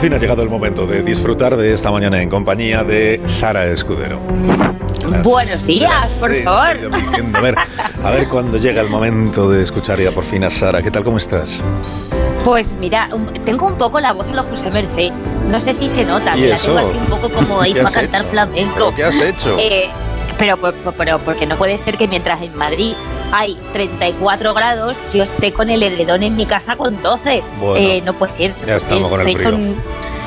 fin ha llegado el momento de disfrutar de esta mañana en compañía de Sara Escudero. Buenos días, por favor. a ver, a ver cuándo llega el momento de escuchar ya por fin a Sara. ¿Qué tal, cómo estás? Pues mira, tengo un poco la voz de los José Merced. No sé si se nota, que la tengo así un poco como ahí para cantar flamenco. ¿Qué has hecho? Eh, pero, pero, porque no puede ser que mientras en Madrid hay 34 grados, yo esté con el edredón en mi casa con 12. Eh, no puede ser. Ya estamos con el frío.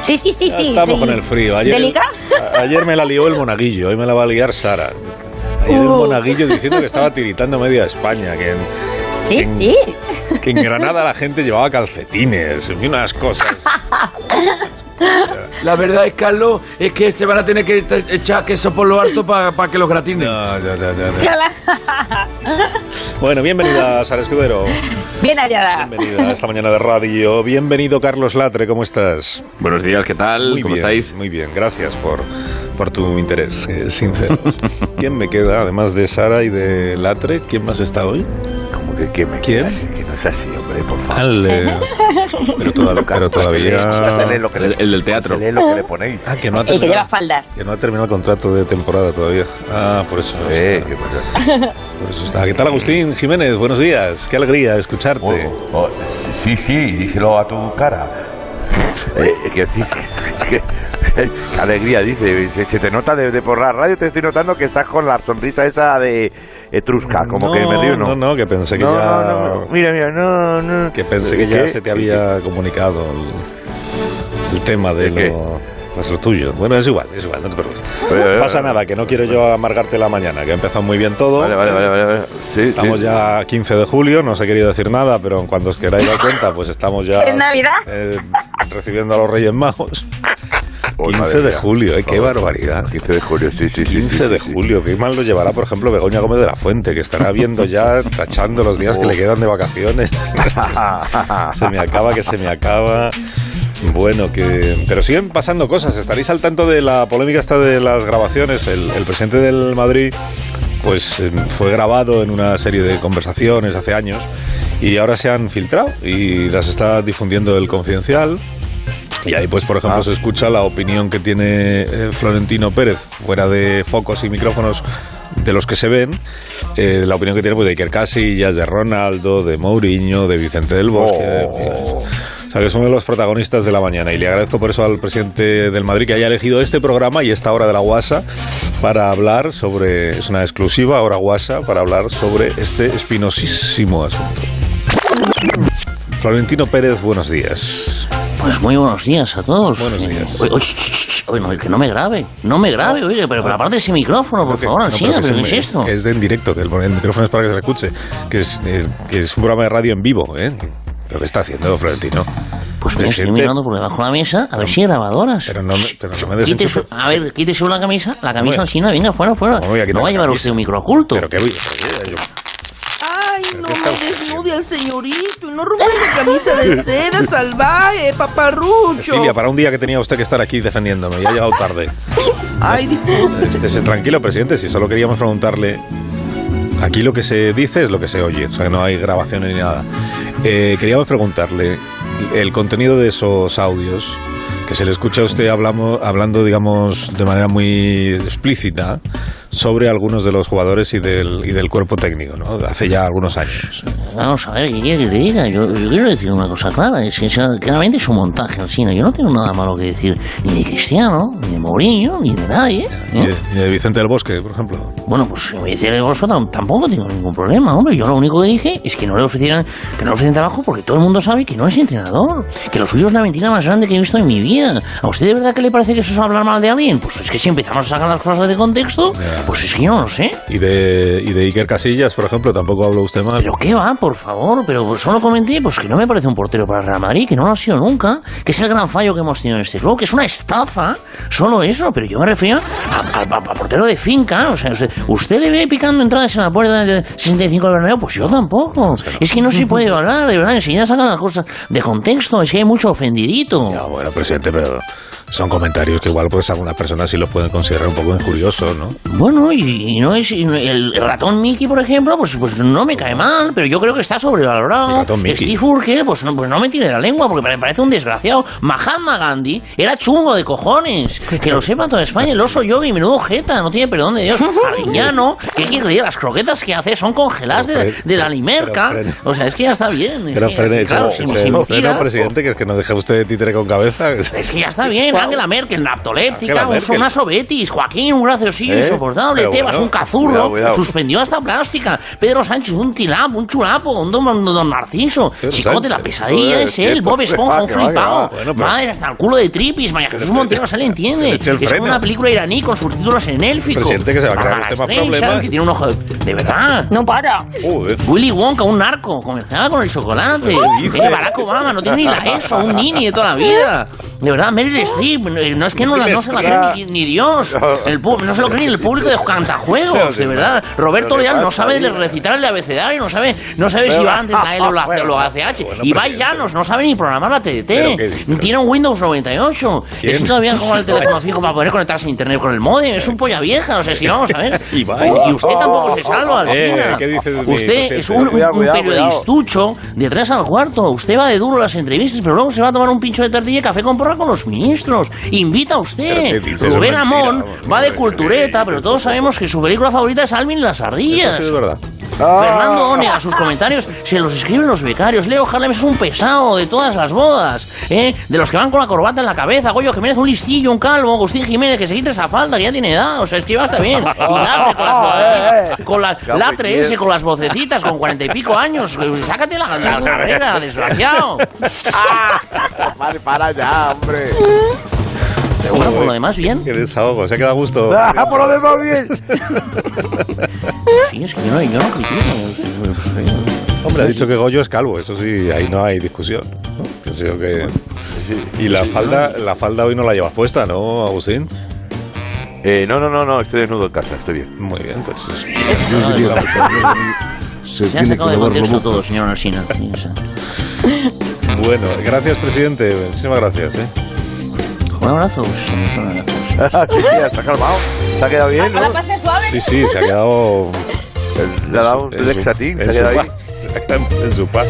Sí, sí, sí, sí. Estamos con el frío. Ayer, ayer me la lió el monaguillo, hoy me la va a liar Sara. Ayer el uh. monaguillo diciendo que estaba tiritando media España, que Sí, sí. Que en Granada la gente llevaba calcetines, y unas cosas. La verdad es, Carlos, es que se van a tener que echar queso por lo alto para que los gratinen. No, ya, ya, ya. bueno, bienvenida, Sara Escudero. Bien hallada. Bienvenida a esta mañana de radio. Bienvenido, Carlos Latre, ¿cómo estás? Buenos días, ¿qué tal? ¿Cómo estáis? Muy bien, gracias por, por tu interés, eh, sincero. ¿Quién me queda, además de Sara y de Latre? ¿Quién más está hoy? que, que me ¿Quién? que no es así, hombre, por favor. pero, todavía, pero todavía... el, del teatro. lo que le ponéis. Ah, que no ha terminado, el que lleva faldas. Que no ha terminado el contrato de temporada todavía. Ah, por eso. Sí, por eso está. ¿Qué tal, Agustín Jiménez? Buenos días. Qué alegría escucharte. Oh, oh, sí, sí, díselo a tu cara. Eh, que, que, qué alegría, dice. Se, te nota de, por la radio, te estoy notando que estás con la sonrisa esa de etrusca, como que me río, ¿no? No, no, que pensé que ya... mira, mira, no, no. Que pensé que ya se te había comunicado el, tema de lo... Pues lo tuyo. Bueno, es igual, es igual, no te preocupes. No pasa nada, que no quiero yo amargarte la mañana, que ha empezado muy bien todo. Vale, vale, vale. vale. Sí, estamos ya 15 de julio, no os he querido decir nada, pero cuando os queráis dar cuenta, pues estamos ya... ¿En Navidad? Eh, recibiendo a los Reyes Magos. 15 de julio, ¿eh? qué barbaridad. 15 de julio, sí, sí, 15 de julio, qué mal lo llevará, por ejemplo, Begoña Gómez de la Fuente, que estará viendo ya, tachando los días que le quedan de vacaciones. se me acaba, que se me acaba. Bueno, que. Pero siguen pasando cosas. Estaréis al tanto de la polémica esta de las grabaciones. El, el presidente del Madrid, pues eh, fue grabado en una serie de conversaciones hace años y ahora se han filtrado y las está difundiendo el confidencial. Y ahí, pues, por ejemplo, ah. se escucha la opinión que tiene eh, Florentino Pérez, fuera de focos y micrófonos de los que se ven, eh, la opinión que tiene pues, de Iker Casillas, de Ronaldo, de Mourinho, de Vicente del Bosque. Oh. o sea, que son de los protagonistas de la mañana. Y le agradezco por eso al presidente del Madrid que haya elegido este programa y esta hora de la guasa para hablar sobre. Es una exclusiva hora guasa para hablar sobre este espinosísimo asunto. Florentino Pérez, buenos días. Pues muy buenos días a todos. Buenos días. Oye, que no me grabe, no me grabe, oye, pero, pero aparte ese micrófono, por favor, sí, pero ¿qué es esto? Es de en directo, que el, micrófono es para que se le escuche, que es, que es un programa de radio en vivo, ¿eh? ¿Pero qué está haciendo Florentino? Pues me estoy mirando por debajo de la mesa a ver si hay grabadoras. Pero no me, pero no me quítese, A ver, quítese la camisa, la camisa no, venga, fuera, fuera. No, va a llevar usted un micro oculto. Pero qué voy, no al señorito y no rompa esa camisa de seda salvaje, paparrucho. Cecilia, para un día que tenía usted que estar aquí defendiéndome, ya ha llegado tarde. Ay, disculpe. Estése tranquilo, presidente, si solo queríamos preguntarle. Aquí lo que se dice es lo que se oye, o sea, no hay grabaciones ni nada. Eh, queríamos preguntarle el contenido de esos audios que se le escucha a usted hablamos, hablando, digamos, de manera muy explícita sobre algunos de los jugadores y del, y del cuerpo técnico, ¿no? Hace ya algunos años. Vamos a ver, ¿qué quiere que le diga? Yo, quiero decir una cosa clara, es que claramente es un montaje al Yo no tengo nada malo que decir ni de Cristiano, ni de Mourinho, ni de nadie. ¿eh? Ni, de, Vicente del Bosque, por ejemplo. Bueno, pues Vicente del Bosque tampoco tengo ningún problema, hombre. Yo lo único que dije es que no le ofrecieran, que no le ofrecen trabajo porque todo el mundo sabe que no es entrenador, que lo suyo es la mentira más grande que he visto en mi vida. ¿A usted de verdad que le parece que eso es hablar mal de alguien? Pues es que si empezamos a sacar las cosas de contexto, pues es que yo no lo sé. ¿Y de, y de Iker Casillas, por ejemplo, tampoco habló usted mal? ¿Pero qué va, por favor? Pero solo comenté pues que no me parece un portero para el Real Madrid, que no lo ha sido nunca, que es el gran fallo que hemos tenido en este club, que es una estafa, solo eso. Pero yo me refiero al portero de finca. O sea, usted, le ve picando entradas en la puerta del 65 del Bernabéu, pues yo tampoco. Es que no se puede hablar, de verdad, enseguida sacan las cosas de contexto, es que hay mucho ofendidito. Ya, bueno, presidente, pero son comentarios que igual pues algunas personas sí los pueden considerar un poco injuriosos, ¿no? Bueno, y, no es el ratón Mickey, por ejemplo, pues, pues no me cae mal, pero yo creo que está sobrevalorado. Steve Urkel, pues no, pues no me tiene la lengua porque me parece un desgraciado. Mahatma Gandhi era chungo de cojones. Que lo sepa toda España. El oso yogi, menudo jeta, no tiene perdón de Dios. Ariñano, ¿qué quiere decir? Las croquetas que hace son congeladas de, la limerca. O sea, es que ya está bien. pero frene, claro, si, presidente, que es que no deja usted de títere con cabeza. Es que ya está bien. Angela Merkel, naptoléptica, un sonazo Betis, Joaquín, un graciosillo ¿Eh? insoportable, Tebas, un cazurro, suspendió hasta plástica, Pedro Sánchez, un tilapo, un churapo, un don, don Narciso, Chicote, la pesadilla es él, Bob Esponja, un flipado, madre, hasta el culo de Tripis, María Jesús Montero se le entiende, es como una película iraní con subtítulos en élfico. Presidente que se va a crear usted más problemas. Que tiene un ojo de, verdad. No para. Willy Wonka, un narco, comenzaba con el chocolate. Barack Obama, no tiene ni la ESO, un nini de toda la vida. De verdad, Meryl Streep, no es que no, no se la cree ni, Dios. El, no se lo cree ni el público de cantajuegos, de verdad. Roberto Leal no sabe recitar el abecedario, no sabe, no sabe si va antes la L o la C o la ACH. Y va Llanos, no sabe ni programar la TDT. Tiene un Windows 98. Es todavía como el teléfono fijo para poder conectarse a internet con el modem. Es un polla vieja, o sea, si vamos a ver. Y usted tampoco se salva, eh, Usted es un, periodistucho de tres al cuarto. Usted va de duro las entrevistas, pero luego se va a tomar un pincho de tortilla y café con porra con los ministros. Invita a usted. Rubén Amón va de cultureta, pero todos sabemos que su película favorita es Alvin y las ardillas. es verdad. Fernando One a sus comentarios se los escriben los becarios. Leo Harlem es un pesado de todas las bodas, ¿eh? De los que van con la corbata en la cabeza. Goyo Jiménez, un listillo, un calvo. Agustín Jiménez, que se quite esa falda, que ya tiene edad. O sea, es que va a estar bien. Y Latre con las vocecitas. Con la, Latre ese con las vocecitas, con cuarenta y pico años. Sácate la, carrera, desgraciado. vale, para ya, hombre. Bueno, por lo demás, bien. Qué desahogo, se ha quedado a gusto. Ah, por lo demás, bien. sí, es que yo no, yo no critico. Hombre, ha dicho que Goyo es calvo, eso sí, ahí no hay discusión. que... Y la falda, la falda hoy no la llevas puesta, ¿no, Agustín? Eh, no, no, no, no, estoy desnudo en casa, estoy bien. Muy bien, pues. Se, se ha sacado de contexto todo, señor Narsina. bueno, gracias, presidente. Muchísimas gracias, ¿eh? Un abrazo, señor. ¿Se ha calmado? ¿Se ha quedado bien? ¿no? Sí, sí, se ha quedado. Le ha dado un lexatín, se ha quedado ahí. En su paz.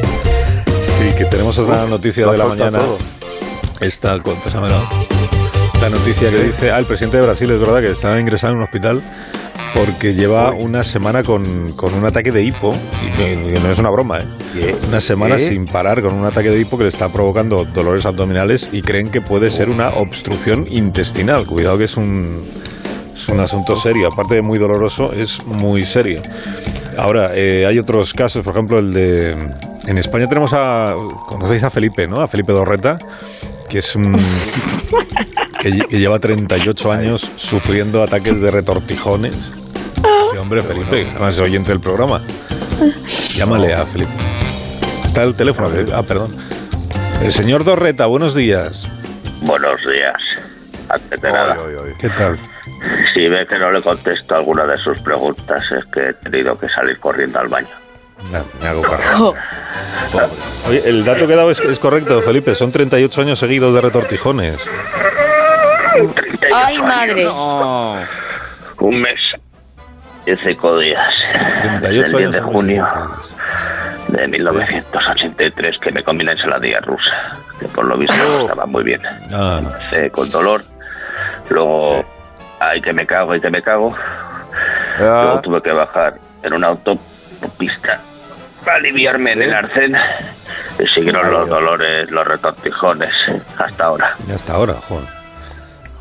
Sí, que tenemos otra noticia de la mañana. Esta, pásamela. Esta noticia que dice, ah, el presidente de Brasil es verdad que está ingresado en un hospital porque lleva una semana con, un ataque de hipo, y que, no es una broma, ¿eh? Una semana sin parar con un ataque de hipo que le está provocando dolores abdominales y creen que puede ser una obstrucción intestinal. Cuidado que es un, es un asunto serio, aparte de muy doloroso, es muy serio. Ahora, eh, hay otros casos, por ejemplo, el de... En España tenemos a... Conocéis a Felipe, ¿no? A Felipe Dorreta, que es un... que, lleva 38 años sufriendo ataques de retortijones. Sí, hombre, Felipe, además es oyente del programa. Llámale a Felipe. Está el teléfono. Ah, perdón. El señor Dorreta, buenos días. Buenos días. Antes de nada. ¿Qué tal? Si ve que no le contesto alguna de sus preguntas, es que he tenido que salir corriendo al baño. me hago cargo. Oye, el dato que he dado es, es, correcto, Felipe. Son 38 años seguidos de retortijones. ¡Ay, madre! Un mes y cinco días. 38 el 10 de junio de 1983 que me comí la ensaladilla rusa, que por lo visto oh. estaba muy bien. Ah. con dolor. Luego, ay que me cago, ay que me cago. Ah. Luego tuve que bajar en una autopista para aliviarme del arcén. Y siguieron los dolores, los retortijones, hasta ahora. Y hasta ahora, joder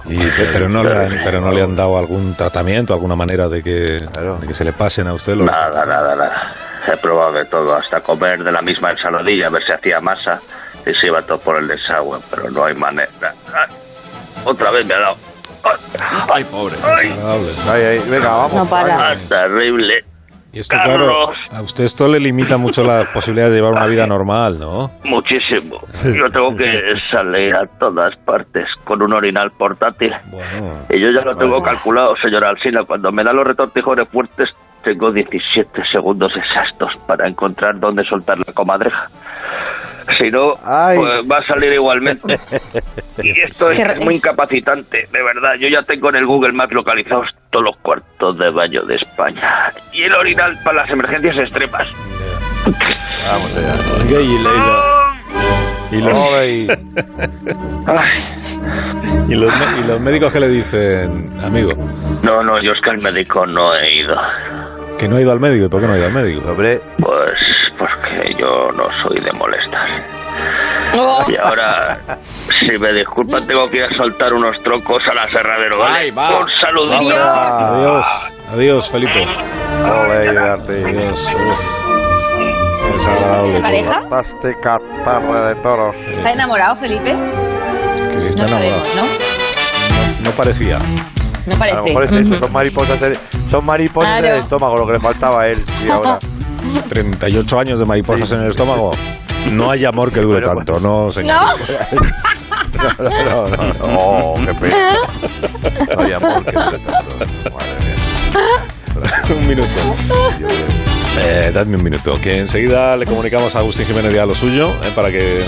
pero, no le han, pero no le han dado algún tratamiento, alguna manera de que, que se le pasen a usted los... Nada, nada, nada. He probado de todo, hasta comer de la misma ensaladilla, a ver si hacía masa y se iba todo por el desagüe, pero no hay manera. Otra vez me ha dado. Ay, pobre. Ay, ay, venga, vamos. No para. Ah, terrible. Y esto, claro, a usted esto le limita mucho la posibilidad de llevar una vida normal, ¿no? Muchísimo. Yo tengo que salir a todas partes con un orinal portátil. y yo ya lo tengo calculado, señora Alsina. Cuando me da los retortijones fuertes, tengo 17 segundos exactos para encontrar dónde soltar la comadreja. Si no, pues va a salir igualmente. Y esto es muy incapacitante, de verdad. Yo ya tengo en el Google Maps localizados todos los cuartos de baño de España. Y el orinal para las emergencias extremas. Vamos allá. Y, los, y, los, y los médicos que le dicen, amigo. No, no, yo es que al médico no he ido. ¿Que no ha ido al médico? ¿Y por qué no ha ido al médico? Hombre. Pues porque yo no soy de molestar. Oh. Y ahora, si me disculpan, tengo que ir a soltar unos troncos a la aserradero, ¿vale? va. Un saludo. Adiós. Adiós, Felipe. Hola, Adiós. Es agradable. pareja? de toros. ¿Está enamorado, Felipe? Que si está enamorado. ¿no? ¿no? parecía. No parece. A lo mejor es eso, son mariposas, son mariposas en el estómago, lo que le faltaba a él. Y ahora. 38 años de mariposas en el estómago. No hay amor que dure tanto, no, señor. No. no, no, no, no. Oh, qué pena. No hay amor que dure tanto. Madre mía. un minuto. Eh, dadme un minuto, que enseguida le comunicamos a Agustín Jiménez ya lo suyo, eh, para que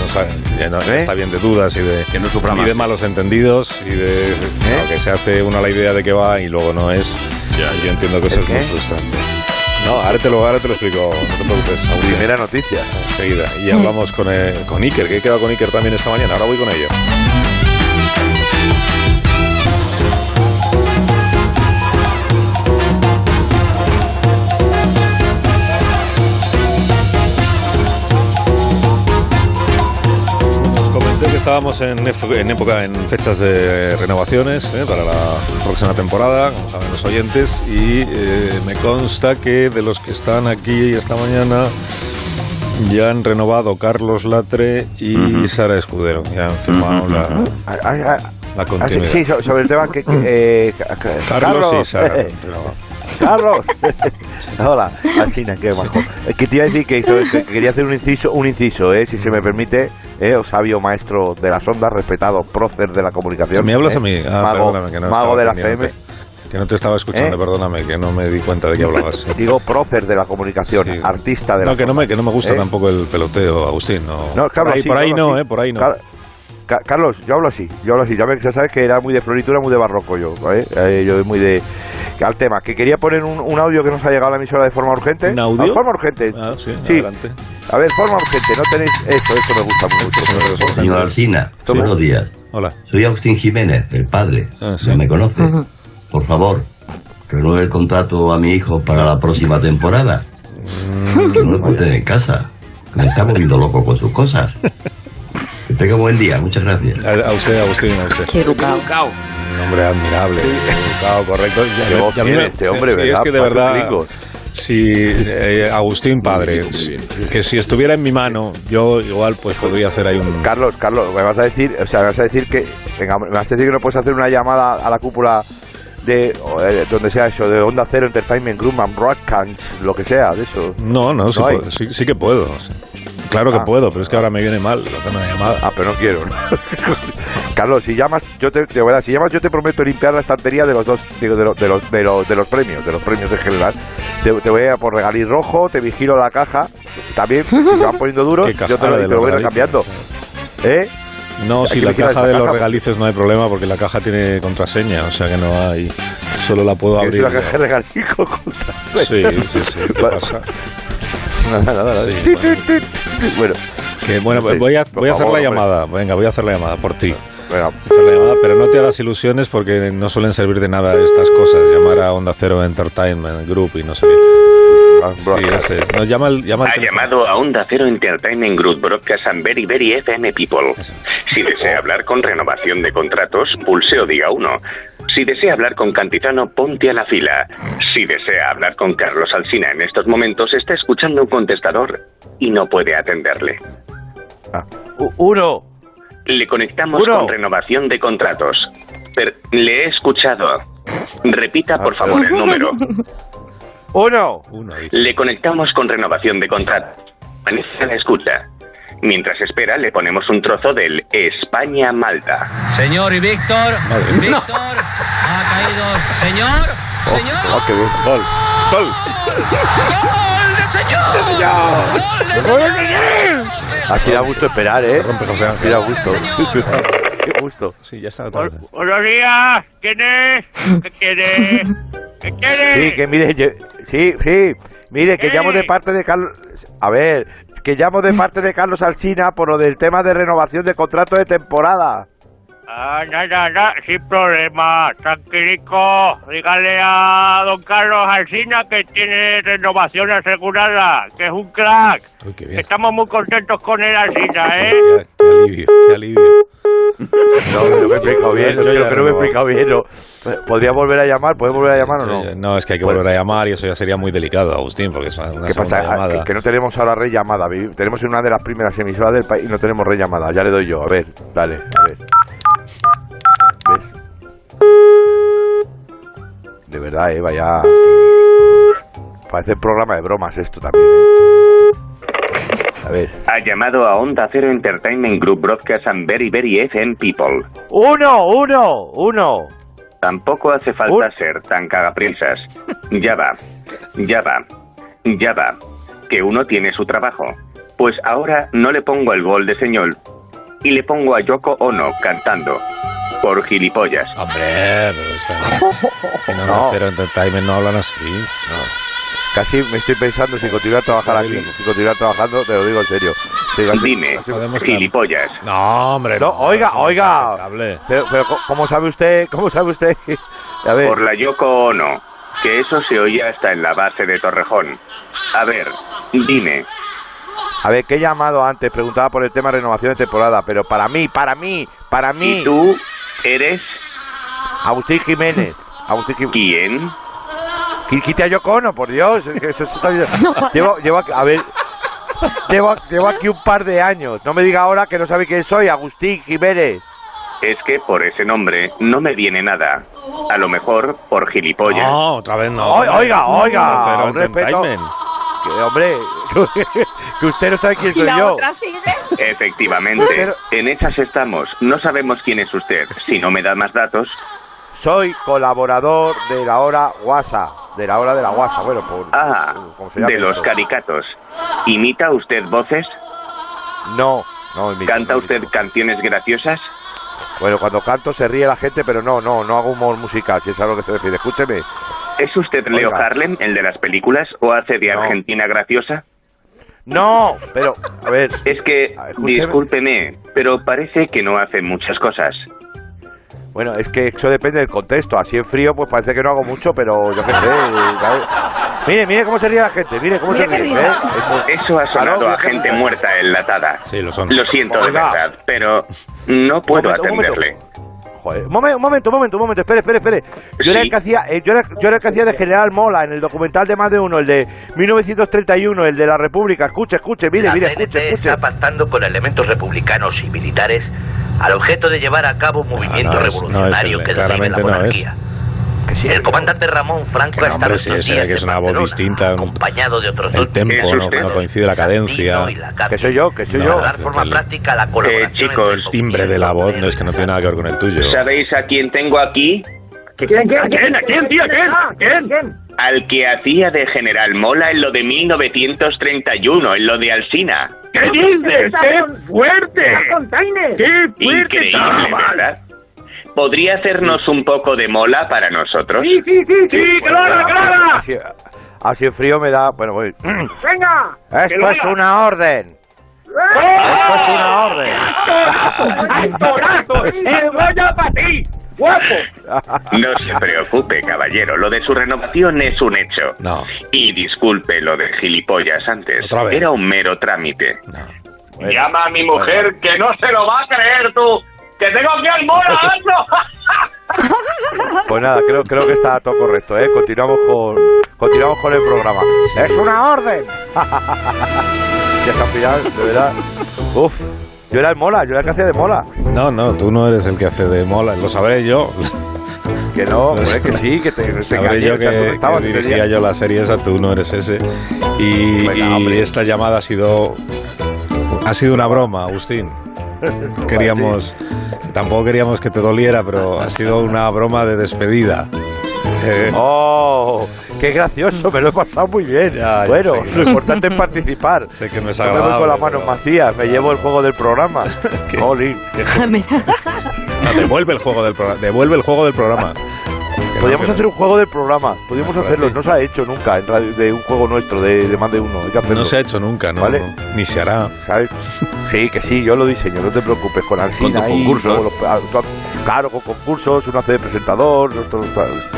no, ¿Eh? está bien de dudas y de, que no sufra y de malos entendidos y de ¿Eh? que se hace una la idea de que va y luego no es. Ya, yo entiendo que eso es muy frustrante. No, ahora te lo, ahora te lo explico, no te preocupes. Primera noticia. Enseguida. Y hablamos con, con Iker, que he quedado con Iker también esta mañana. Ahora voy con ello. Estábamos en, época, en fechas de renovaciones ¿eh? para la próxima temporada, como saben los oyentes, y eh, me consta que de los que están aquí esta mañana ya han renovado Carlos Latre y Sara Escudero, ya han firmado la, ah, ah, ah, continuidad. sí, sobre el tema que... Eh, Carlos, y Sara. Carlos. Hola, Alcina, qué bajo. Que te iba a decir que, quería hacer un inciso, un inciso, eh, si se me permite, eh, sabio maestro de las ondas, respetado prócer de la comunicación. ¿Me hablas a mí? Ah, mago, que no mago de la FM. Que no te estaba escuchando, ¿Eh? perdóname, que no me di cuenta de que hablabas. Digo prócer de la comunicación, artista de no, la que no me que no me gusta ¿Eh? tampoco el peloteo, Agustín. No, por ahí, por ahí no, eh, por ahí no. Carlos, yo hablo así, yo hablo así. Ya, ya sabes que era muy de floritura, muy de barroco yo. ¿eh? yo muy de. Al tema, que quería poner un, audio que nos ha llegado a la emisora de forma urgente. ¿Un audio? De forma urgente. Ah, sí, adelante. A ver, forma urgente, no tenéis. Esto, esto me gusta mucho. Señor Alcina, buenos días. Hola. Soy Agustín Jiménez, el padre. Ah, ¿No me conoce? Por favor, renueve el contrato a mi hijo para la próxima temporada. Que no lo puede tener en casa. Me está volviendo loco con sus cosas. Que tenga buen día, muchas gracias. A, usted, Agustín, a usted. Qué educado. Un hombre admirable, educado, correcto. Ya, ya este hombre, ¿verdad? Es que de verdad, si eh, Agustín padre, que si estuviera en mi mano, yo igual pues podría hacer ahí un. Carlos, Carlos, me vas a decir, o sea, me vas a decir que, venga, me vas a decir que no puedes hacer una llamada a la cúpula de eh, donde sea eso, de Onda Cero Entertainment Group and Broadcast, lo que sea, de eso. No, no, sí, sí, que puedo. Claro que ah. puedo, pero es que ahora me viene mal una llamada. Ah, pero no quiero. Carlos, si llamas, yo te, si llamas, yo te prometo limpiar la estantería de los dos, digo, de, los, de, los, de, los, de los premios, de los premios en general. Te, voy a por regalir rojo, te vigilo la caja. También, si se van poniendo duros, yo te lo, voy a ir cambiando. ¿Eh? No, si la caja de los regalices no hay problema porque la caja tiene contraseña, o sea que no hay. Solo la puedo abrir. la caja de regalico contraseña? Sí, sí, sí. ¿Qué pasa? Nada, nada, nada. bueno. Que, bueno, voy a, voy a hacer la llamada. Venga, voy a hacer la llamada por ti. Venga. Hacer la llamada, pero no te hagas ilusiones porque no suelen servir de nada estas cosas. Llamar a Onda Cero Entertainment Group y no sé qué. Sí, ese es. No, llama llama ha llamado a Onda Cero Entertainment Group Broadcast and Very Very FM People. Si desea hablar con renovación de contratos, pulse o diga uno. Si desea hablar con Cantizano, ponte a la fila. Si desea hablar con Carlos Alsina en estos momentos, está escuchando un contestador y no puede atenderle. Ah. Uno. Le conectamos con renovación de contratos. Pero le he escuchado. Repita, por favor, el número. Uno. Le conectamos con renovación de contrato. la escucha. Mientras espera, le ponemos un trozo del España-Malta. Señor y Víctor. Víctor. Ha caído. Señor. Señor. Oh, qué bien. Gol. Gol. ¡Gol ¡Gol señor! Así da gusto esperar, ¿eh? Rompe José Así da gusto. Qué gusto. Sí, ya está vez. Buenos días, ¿quién es? ¿Qué quiere? ¿Qué quiere? Sí, que mire, ye- sí, sí, mire, que llamo de parte de Carlos, a ver, que llamo de parte de Carlos Alsina por lo del tema de renovación de contrato de temporada. Ah, nada, nada, sin problema, tranquilico. Dígale a don Carlos Alsina que tiene renovación asegurada, que es un crack. Uy, qué bien. Estamos muy contentos con el Alsina, ¿eh? Qué, qué alivio, qué alivio. No, no me he explicado bien, Yo creo ya que no me he explicado bien. no. ¿Podría volver a llamar? ¿Puede volver a llamar o no? No, es que hay que volver a llamar y eso ya sería muy delicado, Agustín, porque es una ¿Qué pasa? Ah, llamada. Que, no tenemos ahora rellamada. vi- Tenemos en una de las primeras emisoras del país y no tenemos rellamada. Ya le doy yo. A ver, dale, a ver. De verdad, eh, vaya. Parece programa de bromas esto también, eh. A ver. Ha llamado a Onda Cero Entertainment Group Broadcast and Very Very FM People. ¡Uno! ¡Uno! ¡Uno! Tampoco hace falta ser tan cagapriensas. Ya va, ya va, ya va. Que uno tiene su trabajo. Pues ahora no le pongo el gol de señor y le pongo a Yoko Ono cantando. Por gilipollas. Hombre, pero está... En Onda. Cero Entertainment no hablan así. Casi me estoy pensando si continuar a trabajar aquí, si continuar trabajando, te lo digo en serio. Sí, casi- Dime, casi- gilipollas. No, hombre. No, oiga, oiga. Pero, pero, ¿cómo sabe usted? ¿Cómo sabe usted? A ver. Por la Yoko Ono. Que eso se oye hasta en la base de Torrejón. A ver, dime. A ver, que he llamado antes, preguntaba por el tema de renovación de temporada, pero para mí, para mí, para mí. ¿Y tú eres Agustín Jiménez. Agustín Jiménez. quién? Qui- Quite a Yoko Ono, por Dios. es que eso está- llevo, llevo aquí, a ver. Llevo, llevo aquí un par de años. No me diga ahora que no sabe quién soy, Agustín Jiménez. Es que por ese nombre no me viene nada. A lo mejor por gilipollas. No, otra vez no. Oiga, oiga, oiga, Pero respeto. Entertainment. Que, hombre, que usted no sabe quién soy la yo. otra. Efectivamente, Pero- en esas estamos. No sabemos quién es usted. Si no me da más datos, Soy colaborador de la hora guasa. De la hora de la guasa, bueno, por. ah, ¿cómo se llama de los esto? caricatos. ¿Imita usted voces? No, no imito, ¿Canta no usted imito. canciones graciosas? Bueno, cuando canto se ríe la gente, pero no, no, no hago humor musical, si es a lo que se refiere. Escúcheme. ¿Es usted Leo Oiga. Harlem, el de las películas, o hace de No. Argentina graciosa? No, pero, a ver. Es que, escúcheme. discúlpeme, pero parece que no hace muchas cosas. Bueno, es que eso depende del contexto. Así en frío, pues parece que no hago mucho, pero yo qué sé. ¿sabes? Mire, mire cómo se ríe la gente, mire cómo Mira se ríe. ¿eh? Eso ha sonado Claro, a gente muerta enlatada. Sí, lo son. Lo siento de Oiga. verdad, pero no puedo un momento. atenderle. Joder, momento, un momento, momento, momento, espere, espere, espere. Yo era el que hacía, eh, yo era, yo era el que hacía de General Mola en el documental de más de uno, el de 1931, el de la República. Escuche, escuche, mire, la mire, escuche, escuche. está pactando con elementos republicanos y militares al objeto de llevar a cabo un movimiento no es- no es revolucionario el- que derribe la no es. El comandante Ramón Franco ha estado sí, estos se ve días que es una voz distinta. acompañado de otros El tempo, ¿Es no, no coincide la cadencia. Lacarde, que soy yo, que soy No, yo. para dar forma el- práctica la colaboración Eh, chicos, El timbre de la voz no es que no tiene nada que ver con el tuyo. ¿Sabéis a quién tengo aquí? ¿Quién, quién, quién, ¿A quién, tío? ¿Quién? ¿Quién? Al que hacía de General Mola en lo de 1931, en lo de Alsina. ¿Qué dices? ¡Qué fuerte! ¡Qué fuerte! Increíble, ¿verdad? ¿Podría hacernos un poco de mola para nosotros? Sí, sí, sí, sí, que lo haga, que lo haga. Así, así en frío me da. Bueno, voy. Venga. Esto es una orden. Esto es una orden. ¡Actorazo! ¡El Goya para ti! ¡Guapo! No se preocupe, caballero. Lo de su renovación es un hecho. No, Y disculpe lo de gilipollas antes. Otra vez. Era un mero trámite. no. Bueno. Llama a mi mujer que no se lo va a creer tú. ¡Que tengo aquí al mono, Pues nada, creo, creo que está todo correcto, ¿eh? Continuamos con, continuamos con el programa. ¡Es una orden! ya está final, de verdad. Uf, yo era el mola, yo era el que hacía de mola. No, no, tú no eres el que hace de mola, lo sabré yo. Que no, hombre, que sí, que te, te Sabré engañé, yo no que, estabas que dirigía yo la serie esa, tú no eres ese. Y, Venga, y hombre. esta llamada ha sido ha sido una broma, Agustín. Queríamos, tampoco queríamos que te doliera, pero ha sido una broma de despedida. Eh. ¡Oh! ¡Qué gracioso! Me lo he pasado muy bien. bueno, lo importante es participar. Sé que no es No me con las manos vacías, me llevo el juego del programa. Jolín. No, devuelve el juego del programa. Devuelve el juego del programa. Podríamos hacer un juego del programa. Podríamos hacerlo. No se ha hecho nunca en radio- de un juego nuestro, de, de más de uno. Hay que hacerlo. No se ha hecho nunca, ¿no? ¿Vale? Ni se hará. ¿Sabes? Sí, que sí, yo lo diseño, no te preocupes. Con Alcina ahí, concursos. luego los- ah, claro, con concursos, uno hace de presentador. otro- sí,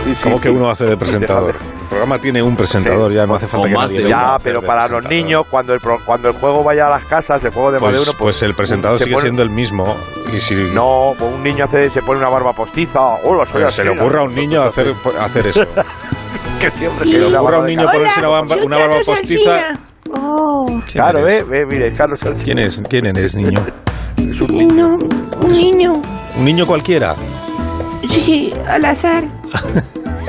sí, ¿Cómo que uno hace de presentador? El programa tiene un presentador, ya no hace falta O que más nadie de Ya, pero para los presentador. niños, cuando el, pro- cuando el juego vaya a las casas, el juego de más de Pues, uno, pues el presentador se sigue pone- siendo el mismo. Y si No, pues un niño hace, se pone una barba postiza. Hola, soy pues se le ocurra a un niño hacer, hacer eso. que siempre quiere le ocurra a un niño ponerse una, barba- una barba postiza. Oh, ¿Quién Claro, ve, ve, mire, Carlos Alsina. ¿Quién es? ¿Quién eres, niño? Es un niño. no, un niño. ¿Un niño cualquiera? Sí, al azar.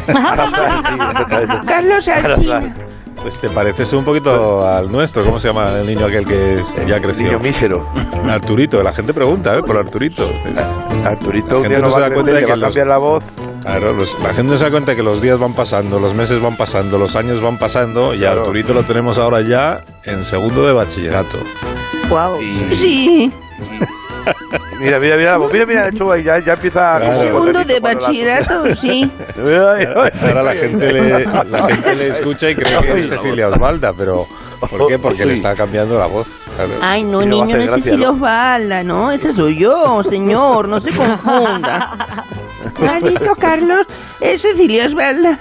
Carlos Alsina. Pues te pareces un poquito al nuestro. ¿Cómo se llama el niño aquel que ya creció? Niño mísero. Arturito. La gente pregunta, ¿eh? Por Arturito. Arturito La gente no se da cuenta de que los- la voz. Claro, los- la gente no se da cuenta que los días van pasando, los meses van pasando, los años van pasando y a Claro. Arturito lo tenemos ahora ya en segundo de bachillerato. Wow. Y- Sí, Mira, mira, mira, la voz. mira, mira, el ahí, ya, ya empieza. Claro. segundo de la- bachillerato, sí. Ahora la gente le, la gente le escucha y cree que es Cecilia Osvalda, pero ¿por qué? Porque le está cambiando la voz. claro. Ay, no, niño, no es Cecilia. Osvalda, ¿no? Ese soy yo, señor, no se confunda. ¿Has visto, Carlos? Es Cecilia Osvalda.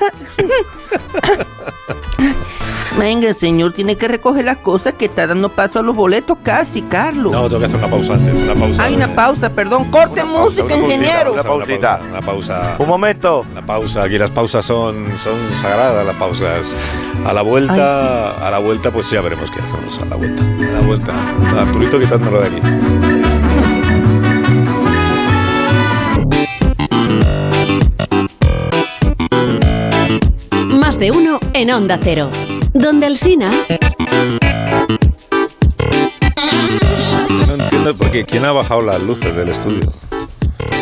Venga, señor, tiene que recoger las cosas que está dando paso a los boletos casi, Carlos. No, tengo que hacer una pausa antes, una pausa. Hay una pausa, perdón. Corte música, una pausita, ingeniero. una pausita. Una pausa. Un momento. La pausa, aquí las pausas son, son sagradas las pausas. A la vuelta, a la vuelta pues ya veremos qué hacemos. A la vuelta, a la vuelta. Arturito quitándolo de aquí. Más de uno en Onda Cero. Donde el Sina. No entiendo por qué. ¿Quién ha bajado las luces del estudio?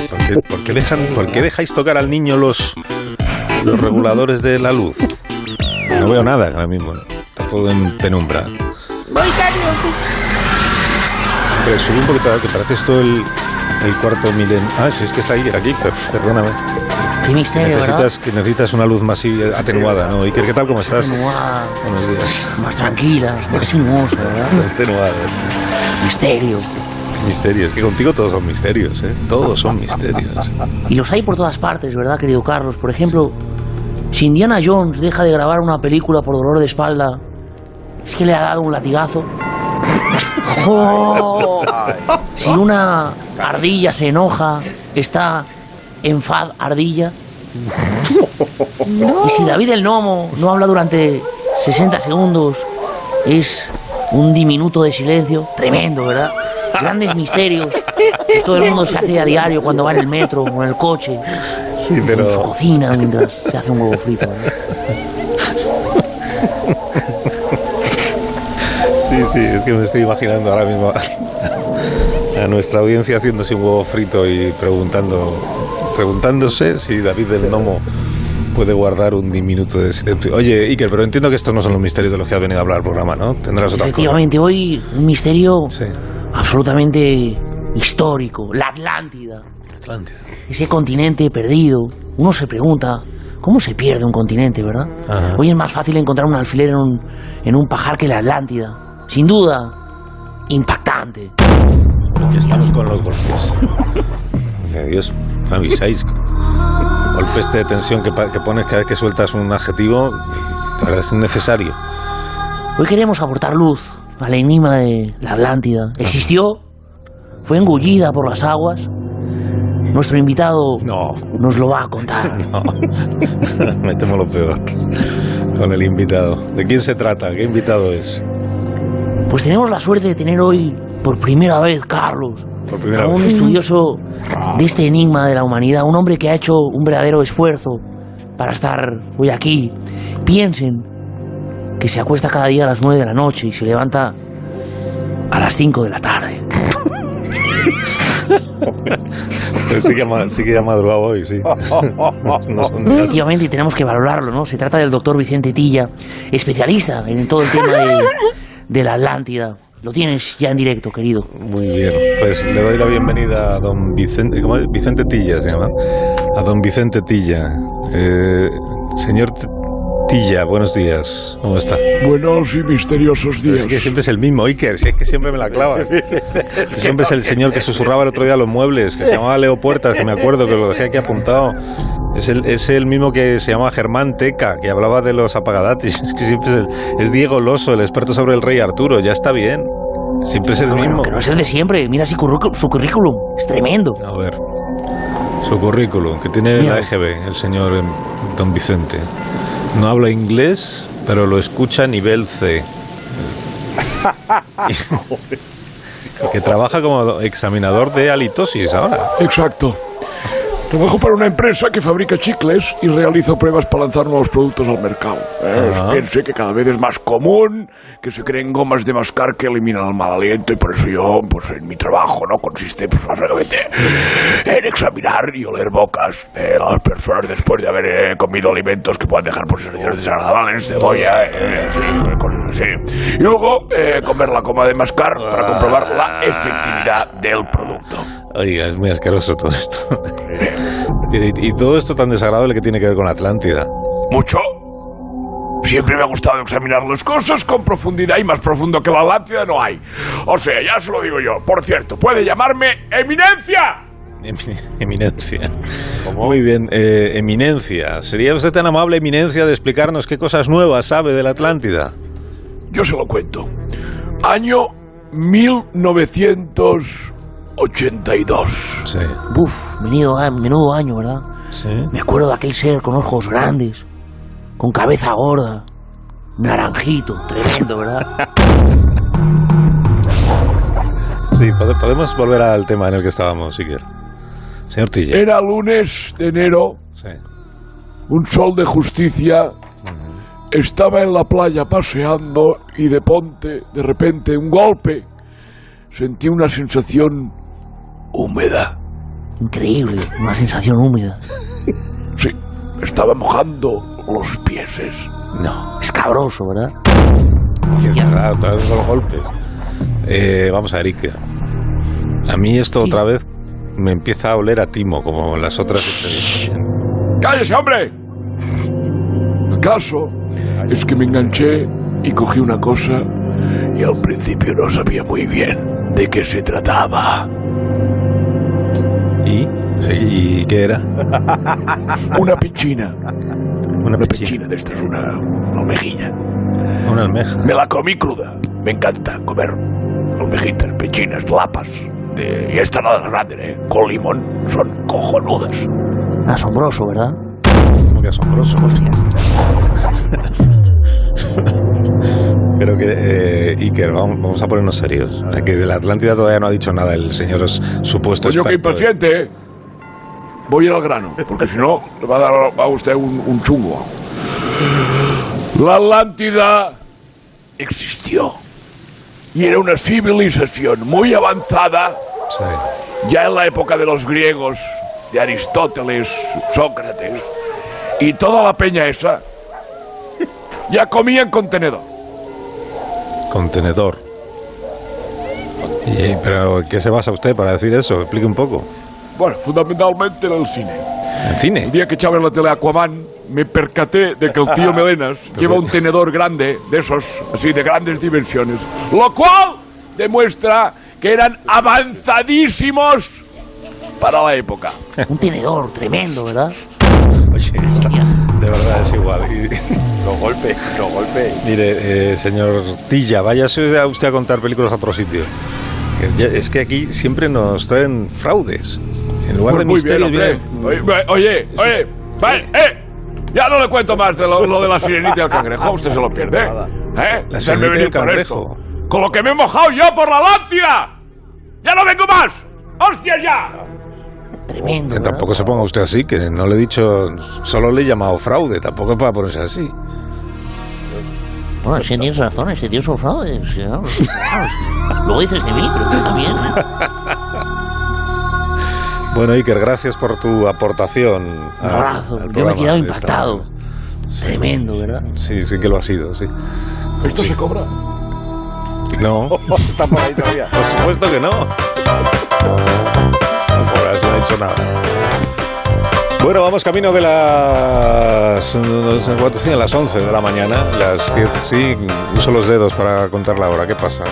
¿Por qué, por qué dejan, por qué dejáis tocar al niño los, los reguladores de la luz? No veo nada ahora mismo. Está todo en penumbra. Voy, Carlos. Hombre, sube un poquito, que parece esto el, el cuarto milenio. Ah, si es que está ahí, aquí, per- perdóname. Qué misterio, ¿verdad? Necesitas, que necesitas una luz más i- atenuada, ¿no? Iker, ¿qué tal? ¿Cómo estás? Atenuada, Buenos días. más tranquilas, más sinuosa, ¿verdad? Atenuadas. Misterio. Misterios. Que contigo todos son misterios, ¿eh? Todos son misterios. Y los hay por todas partes, ¿verdad, querido Carlos? Por ejemplo, si Indiana Jones deja de grabar una película por dolor de espalda, ¿es que le ha dado un latigazo? ¡Oh! Si una ardilla se enoja, está en fad ardilla. Y si David el Nomo no habla durante 60 segundos, es un diminuto de silencio. Tremendo, ¿verdad? Grandes misterios que todo el mundo se hace a diario cuando va en el metro o en el coche, Sí, en su pero... cocina mientras se hace un huevo frito. Sí, sí, es que me estoy imaginando ahora mismo a nuestra audiencia haciéndose un huevo frito y preguntando, preguntándose si David del Nomo puede guardar un diminuto de silencio. Oye, Iker, pero entiendo que estos no son los misterios de los que has venido a hablar el programa, ¿no? Tendrás. Efectivamente, hoy un misterio Sí, absolutamente histórico, la Atlántida. Atlántida. Ese continente perdido. Uno se pregunta, ¿cómo se pierde un continente, verdad? Ajá. Hoy es más fácil encontrar un alfiler en un, en un pajar que la Atlántida. Sin duda, impactante. Estamos con los golpes. Dios, me avisáis. Golpes de tensión que, pones cada vez que sueltas un adjetivo, de verdad es necesario. Hoy queremos aportar luz al enigma de la Atlántida. ¿Existió? ¿Fue engullida por las aguas? Nuestro invitado No, nos lo va a contar. no. Me temo lo peor. Con el invitado. ¿De quién se trata? ¿Qué invitado es? Pues tenemos la suerte de tener hoy, por primera vez, Carlos, Por primera a un vez. estudioso de este enigma de la humanidad, un hombre que ha hecho un verdadero esfuerzo para estar hoy aquí. Piensen que se acuesta cada día a las 9 de la noche y se levanta a las 5 de la tarde. sí, que ha, sí que ha madrugado hoy, sí. Efectivamente, y tenemos que valorarlo, ¿no? Se trata del doctor Vicente Tilla, especialista en todo el tema de, de la Atlántida. Lo tienes ya en directo, querido. Muy bien. Pues le doy la bienvenida a don Vicente, ¿cómo es? Vicente Tilla se llama. A don Vicente Tilla. Eh, señor Tilla, buenos días. ¿Cómo está? Buenos y misteriosos días. Es que siempre es el mismo, Iker. Si es que siempre me la clava. siempre es el señor que susurraba el otro día los muebles, que se llamaba Leo Puertas, que me acuerdo que lo dejé aquí apuntado. Es el, es el mismo que se llama Germán Teca, que hablaba de los apagadatis. Es que siempre es, el, es Diego Loso, el experto sobre el rey Arturo. Ya está bien. Siempre es el bueno, mismo. que no es el de siempre. Mira su, currícu- su currículum. Es tremendo. A ver. Su currículum, que tiene Mira. la EGB, el señor em, Don Vicente. No habla inglés, pero lo escucha a nivel C. Que trabaja como examinador de halitosis ahora. Exacto. Trabajo para una empresa que fabrica chicles y realizo pruebas para lanzar nuevos productos al mercado. Eh, Ah. Piense que cada vez es más común que se creen gomas de mascar que eliminan el mal aliento y por eso yo, pues en mi trabajo, ¿no? Consiste, pues básicamente en examinar y oler bocas de las personas después de haber eh, comido alimentos que puedan dejar por sensaciones desagradables, cebolla, eh, sí, cosas así. Y luego eh, comer la coma de mascar para comprobar la efectividad del producto. Oiga, es muy asqueroso todo esto. y, y todo esto tan desagradable que tiene que ver con Atlántida. Mucho. Siempre me ha gustado examinar las cosas con profundidad y más profundo que la Atlántida no hay. O sea, ya se lo digo yo. Por cierto, puede llamarme Eminencia. Emi- Eminencia. Muy bien, eh, Eminencia. ¿Sería usted tan amable, Eminencia, de explicarnos qué cosas nuevas sabe de la Atlántida? Yo se lo cuento. Año 1982. Sí. Buf, menudo, a- menudo año, ¿verdad? Sí. Me acuerdo de aquel ser con ojos grandes, con cabeza gorda, naranjito, tremendo, ¿verdad? Sí, pode- podemos volver al tema en el que estábamos, si quiere. Señor Tilla. Era lunes de enero. Sí. Un sol de justicia. Estaba en la playa paseando y de ponte, de repente, un golpe. Sentí una sensación húmeda. Increíble, una sensación húmeda. Sí, estaba mojando los pieses. No. Escabroso, ¿verdad? Qué raro, otra vez los golpes. Eh, vamos a ver, Iker. A mí esto otra vez me empieza a oler a timo, como las otras. ¡Cállese, hombre! El caso es que me enganché y cogí una cosa y al principio no sabía muy bien de qué se trataba. ¿Y? Sí, ¿Y qué era? Una pichina. Una pichina de estas, una, una almejilla. Una almeja. Me la comí cruda. Me encanta comer almejitas, pichinas, lapas. De, y esta no es grande, ¿eh? Con limón. Son cojonudas. Asombroso, ¿verdad? Que asombroso. Creo que, eh, Iker, vamos, vamos a ponernos serios. O sea, que de la Atlántida todavía no ha dicho nada el señor es- supuesto Coño, que experto. impaciente, ¿eh? Voy al grano, porque si no, le va a dar a usted un, un chungo. La Atlántida existió. Y era una civilización muy avanzada, ya en la época de los griegos, de Aristóteles, Sócrates, y toda la peña esa, ya comía en contenedor. Contenedor. Y, ¿Pero qué se basa usted para decir eso? Explique un poco. Bueno, fundamentalmente en el cine. ¿En cine? El día que echaba en la tele Aquaman, me percaté de que el tío Melenas lleva un tenedor grande, de esos, así, de grandes dimensiones. Lo cual demuestra que eran avanzadísimos para la época. Un tenedor tremendo, ¿verdad? Oye, está- de verdad es igual. Y- Los golpes, los golpes. Mire, eh, señor Tilla, váyase a usted a contar películas a otro sitio. Es que aquí siempre nos traen fraudes. En lugar Pues de bien, misterios, hombre. vienen- Oye, oye, oye, vale, eh. Ya no le cuento más de lo, lo de la sirenita y el cangrejo, usted se lo pierde. ¿Eh? La sirenita y el cangrejo. esto. Con lo que me he mojado yo por la Lántida. ¡Ya no vengo más! ¡Hostia ya! Tremendo. Que tampoco se ponga usted así, que no le he dicho, solo le he llamado fraude, tampoco es para ponerse así. Bueno, sí tienes razón, ese tío es un fraude. claro. Luego dices de mí, pero yo también. ¿eh? Bueno, Iker, gracias por tu aportación. Un abrazo. Yo me he quedado impactado. Tremendo, ¿verdad? Sí, sí que lo ha sido, sí. ¿Esto se cobra? No. Está por ahí todavía. Por supuesto que no. No ha hecho nada. Bueno, vamos camino de las. Cuánto tiene, las 11 de la mañana. Las 10, sí. Uso los dedos para contar la hora. ¿Qué pasa?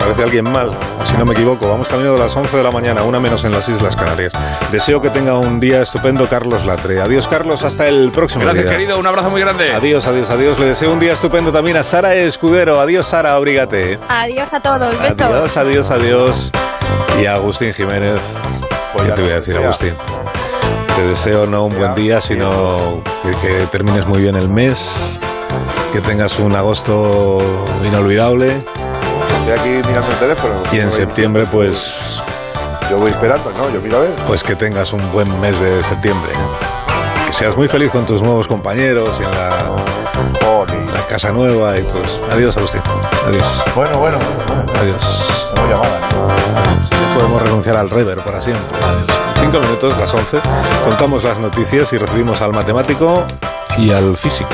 Parece alguien mal, si no me equivoco. Vamos camino de las 11 de la mañana, una menos en las Islas Canarias. Deseo que tenga un día estupendo Carlos Latre. Adiós, Carlos, hasta el próximo Gracias, día. querido. Un abrazo muy grande. Adiós, adiós, adiós. Le deseo un día estupendo también a Sara Escudero. Adiós, Sara, abrígate. Adiós a todos, besos. Adiós, adiós, adiós. Y a Agustín Jiménez. ¿Qué te voy a decir, Agustín? Te deseo no un buen día, sino que, que termines muy bien el mes, que tengas un agosto inolvidable Estoy aquí mirando el teléfono. y en septiembre, pues, Yo voy esperando, ¿no? Yo miro a ver. pues que tengas un buen mes de septiembre. Que seas muy feliz con tus nuevos compañeros y en la, la casa nueva y pues. Adiós, Agustín. Adiós. Bueno, bueno. Adiós. Podemos renunciar al rever para siempre. Cinco minutos, las once. Contamos las noticias y recibimos al matemático y al físico.